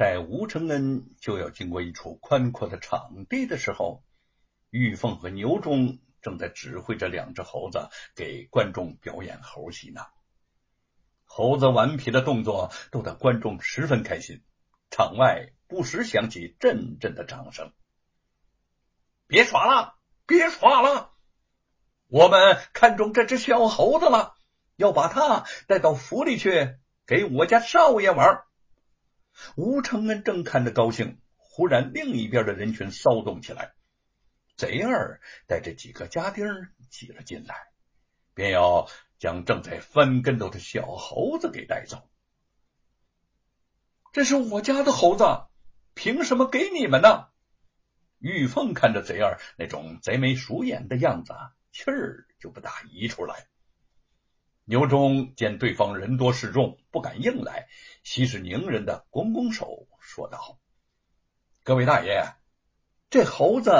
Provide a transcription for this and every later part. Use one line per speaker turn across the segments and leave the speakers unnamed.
在吴承恩就要经过一处宽阔的场地的时候，玉凤和牛忠正在指挥着两只猴子给观众表演猴戏呢。猴子顽皮的动作逗得观众十分开心，场外不时响起阵阵的掌声。别耍了，别耍了！我们看中这只小猴子了，要把它带到府里去给我家少爷玩。吴承恩正看着高兴，忽然另一边的人群骚动起来。贼儿带着几个家丁挤了进来，便要将正在翻跟头的小猴子给带走。这是我家的猴子，凭什么给你们呢？玉凤看着贼儿那种贼眉鼠眼的样子，气儿就不大移出来。牛忠见对方人多势众，不敢硬来，息事宁人的拱拱手，说道：“各位大爷，这猴子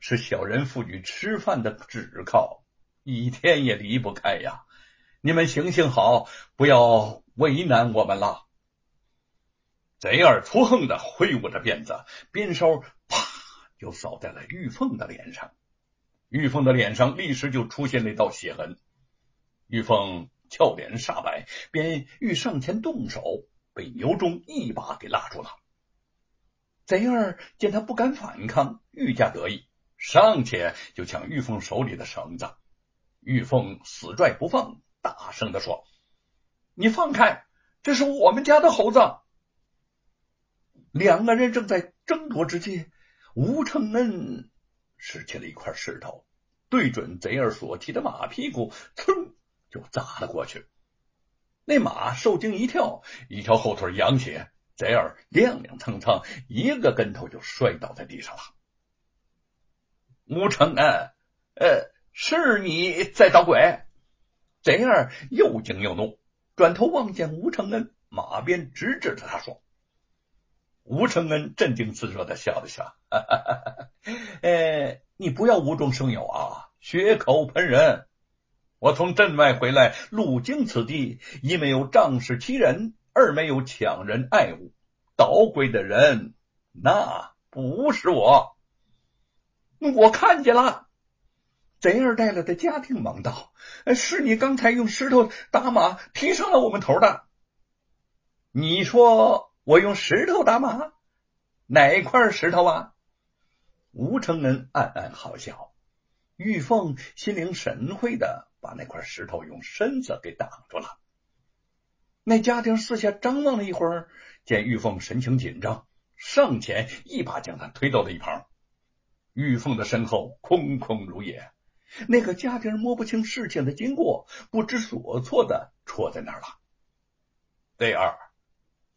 是小人妇女吃饭的指靠，一天也离不开呀。你们行行好，不要为难我们了。”贼儿粗横的挥舞着鞭子，鞭梢啪就扫在了玉凤的脸上，玉凤的脸上立时就出现了一道血痕。玉凤。俏脸煞白，便欲上前动手，被牛忠一把给拉住了。贼儿见他不敢反抗，愈加得意，上前就抢玉凤手里的绳子。玉凤死拽不放，大声的说：“你放开，这是我们家的猴子。”两个人正在争夺之际，吴承恩拾起了一块石头，对准贼儿所骑的马屁股，噌！就砸了过去，那马受惊一跳，一条后腿扬起，贼儿踉踉跄跄，一个跟头就摔倒在地上了。吴承恩，呃，是你在捣鬼？贼儿又惊又怒，转头望见吴承恩，马鞭直指着他说：“吴承恩镇定自若的笑了笑，哈哈哈哈呃，你不要无中生有啊，血口喷人。”我从镇外回来，路经此地，一没有仗势欺人，二没有抢人爱物。捣鬼的人，那不是我。我看见了，贼二带来的家丁忙道：“是你刚才用石头打马，踢伤了我们头的。”你说我用石头打马？哪块石头啊？吴承恩暗暗好笑，玉凤心领神会的。把那块石头用身子给挡住了。那家丁四下张望了一会儿，见玉凤神情紧张，上前一把将他推到了一旁。玉凤的身后空空如也，那个家丁摸不清事情的经过，不知所措的戳在那儿了。第二，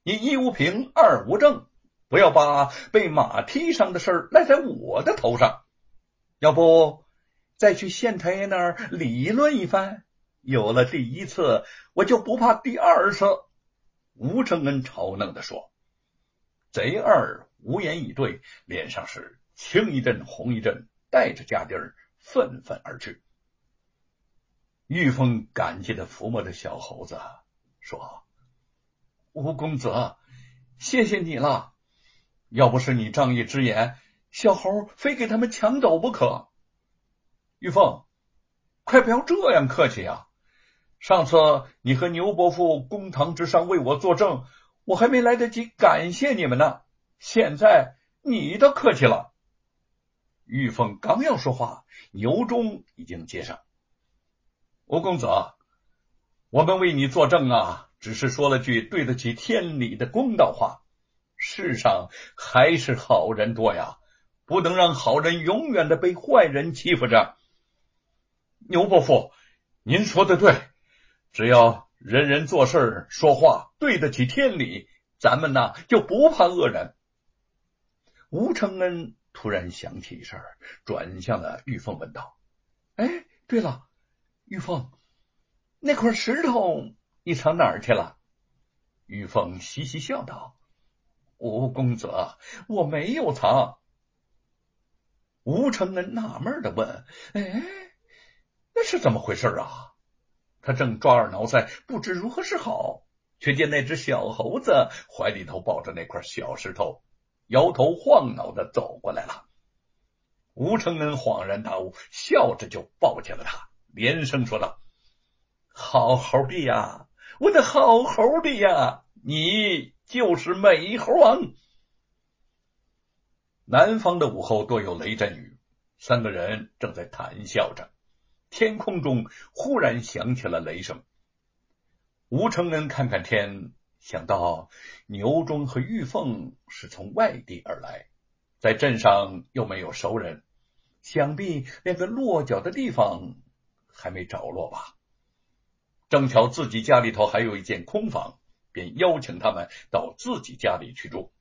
你一无凭，二无证，不要把被马踢伤的事赖在我的头上，要不？再去县太爷那儿理论一番，有了第一次，我就不怕第二次。”吴承恩嘲弄的说。贼二无言以对，脸上是青一阵红一阵，带着家丁愤愤而去。玉凤感激的抚摸着小猴子，说：“吴公子，谢谢你了，要不是你仗义直言，小猴非给他们抢走不可。”玉凤，快不要这样客气呀！上次你和牛伯父公堂之上为我作证，我还没来得及感谢你们呢。现在你倒客气了。玉凤刚要说话，牛忠已经接上：“吴公子，我们为你作证啊，只是说了句对得起天理的公道话。世上还是好人多呀，不能让好人永远的被坏人欺负着。”牛伯父，您说的对，只要人人做事说话对得起天理，咱们呢就不怕恶人。吴承恩突然想起一事，转向了玉凤，问道：“哎，对了，玉凤，那块石头你藏哪儿去了？”玉凤嘻嘻笑道：“吴公子，我没有藏。”吴承恩纳闷的问：“哎？”是怎么回事啊？他正抓耳挠腮，不知如何是好，却见那只小猴子怀里头抱着那块小石头，摇头晃脑的走过来了。吴承恩恍然大悟，笑着就抱起了他，连声说道：“好猴的呀，我的好猴的呀，你就是美猴王。”南方的午后多有雷阵雨，三个人正在谈笑着，天空中忽然响起了雷声。吴承恩看看天，想到牛忠和玉凤是从外地而来。在镇上又没有熟人，想必连个落脚的地方还没着落吧。正巧自己家里头还有一间空房，便邀请他们到自己家里去住。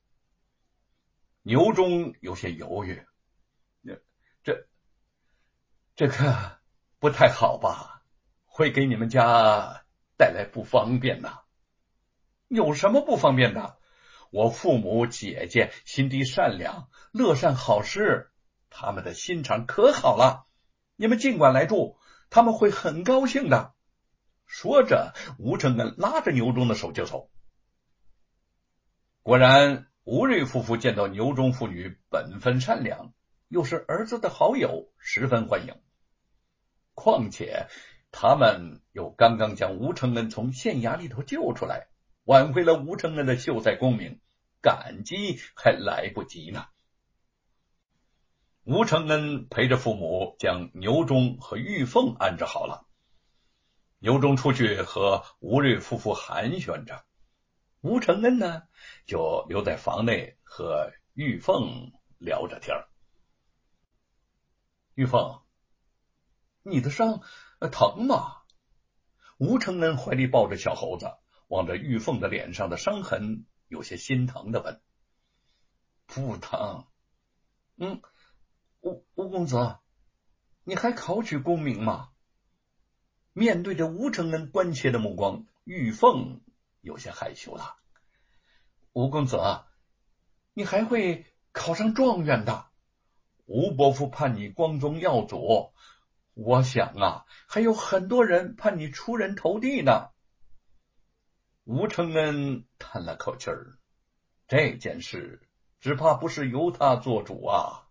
牛中有些犹豫，这这个不太好吧？会给你们家带来不方便呐？有什么不方便的？我父母姐姐心地善良，乐善好施，他们的心肠可好了。你们尽管来住，他们会很高兴的。说着，吴承恩拉着牛忠的手就走。果然，吴瑞夫妇见到牛忠父女本分善良，又是儿子的好友，十分欢迎。况且，他们又刚刚将吴承恩从县衙里头救出来。挽回了吴承恩的秀才功名，感激还来不及呢。吴承恩陪着父母将牛忠和玉凤安置好了。牛忠出去和吴瑞夫妇寒暄着，吴承恩呢就留在房内和玉凤聊着天玉凤，你的伤疼吗？吴承恩怀里抱着小猴子。望着玉凤的脸上的伤痕，有些心疼的问：“不疼？嗯，吴吴公子，你还考取功名吗？”面对着吴承恩关切的目光，玉凤有些害羞了。吴公子，你还会考上状元的。吴伯父盼你光宗耀祖，我想啊，还有很多人盼你出人头地呢。吴承恩叹了口气儿，这件事只怕不是由他做主啊。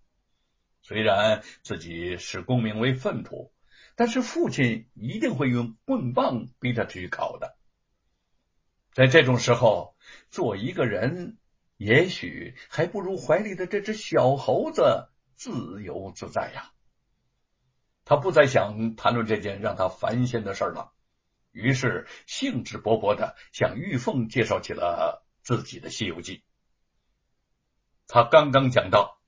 虽然自己视功名为粪土，但是父亲一定会用棍棒逼他去考的。在这种时候，做一个人，也许还不如怀里的这只小猴子自由自在呀。他不再想谈论这件让他烦心的事了。于是兴致勃勃的向玉凤介绍起了自己的《西游记》。他刚刚讲到，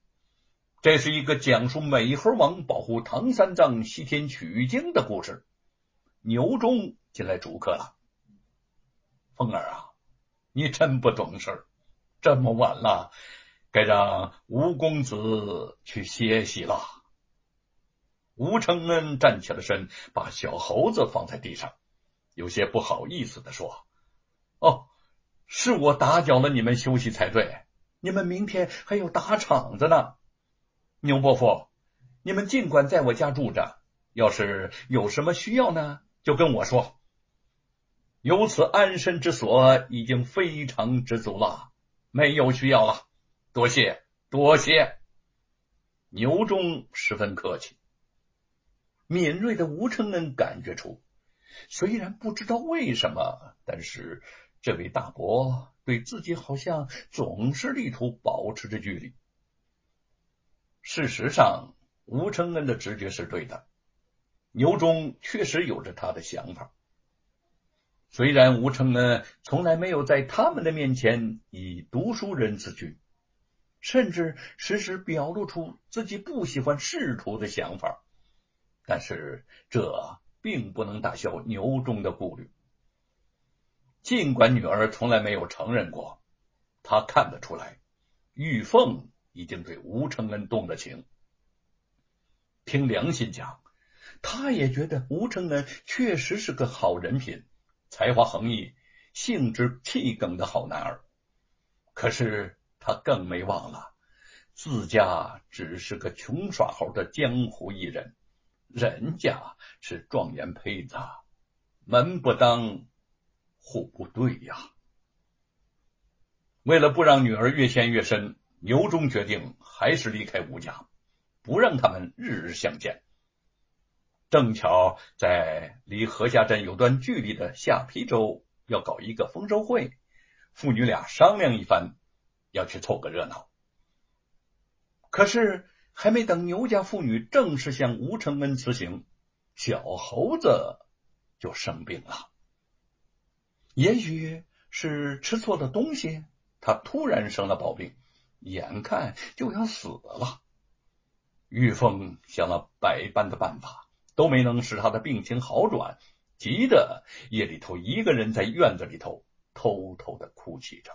这是一个讲述美猴王保护唐三藏西天取经的故事。牛忠进来主客了：“凤儿啊，你真不懂事，这么晚了，该让吴公子去歇息了。”吴承恩站起了身，把小猴子放在地上。有些不好意思的说：“哦，是我打搅了你们休息才对。你们明天还要打场子呢。牛伯父，你们尽管在我家住着。要是有什么需要呢，就跟我说。有此安身之所，已经非常知足了，没有需要了。多谢，多谢。”牛忠十分客气。敏锐的吴承恩感觉出。虽然不知道为什么，但是这位大伯对自己好像总是力图保持着距离。事实上，吴承恩的直觉是对的，牛忠确实有着他的想法。虽然吴承恩从来没有在他们的面前以读书人自居，甚至时时表露出自己不喜欢仕途的想法，但是这。并不能打消牛忠的顾虑。尽管女儿从来没有承认过，他看得出来，玉凤已经对吴承恩动了情。凭良心讲，他也觉得吴承恩确实是个好人品，才华横溢、性直气梗的好男儿。可是他更没忘了，自家只是个穷耍猴的江湖艺人。人家是状元胚子，门不当户不对呀。为了不让女儿越陷越深，牛忠决定还是离开吴家，不让他们日日相见。正巧在离河下镇有段距离的下邳州要搞一个丰收会，父女俩商量一番，要去凑个热闹。可是还没等牛家妇女正式向吴承恩辞行，小猴子就生病了。也许是吃错了东西，他突然生了暴病，眼看就要死了。玉凤想了百般的办法。都没能使他的病情好转，急得夜里头一个人在院子里头偷偷的哭泣着。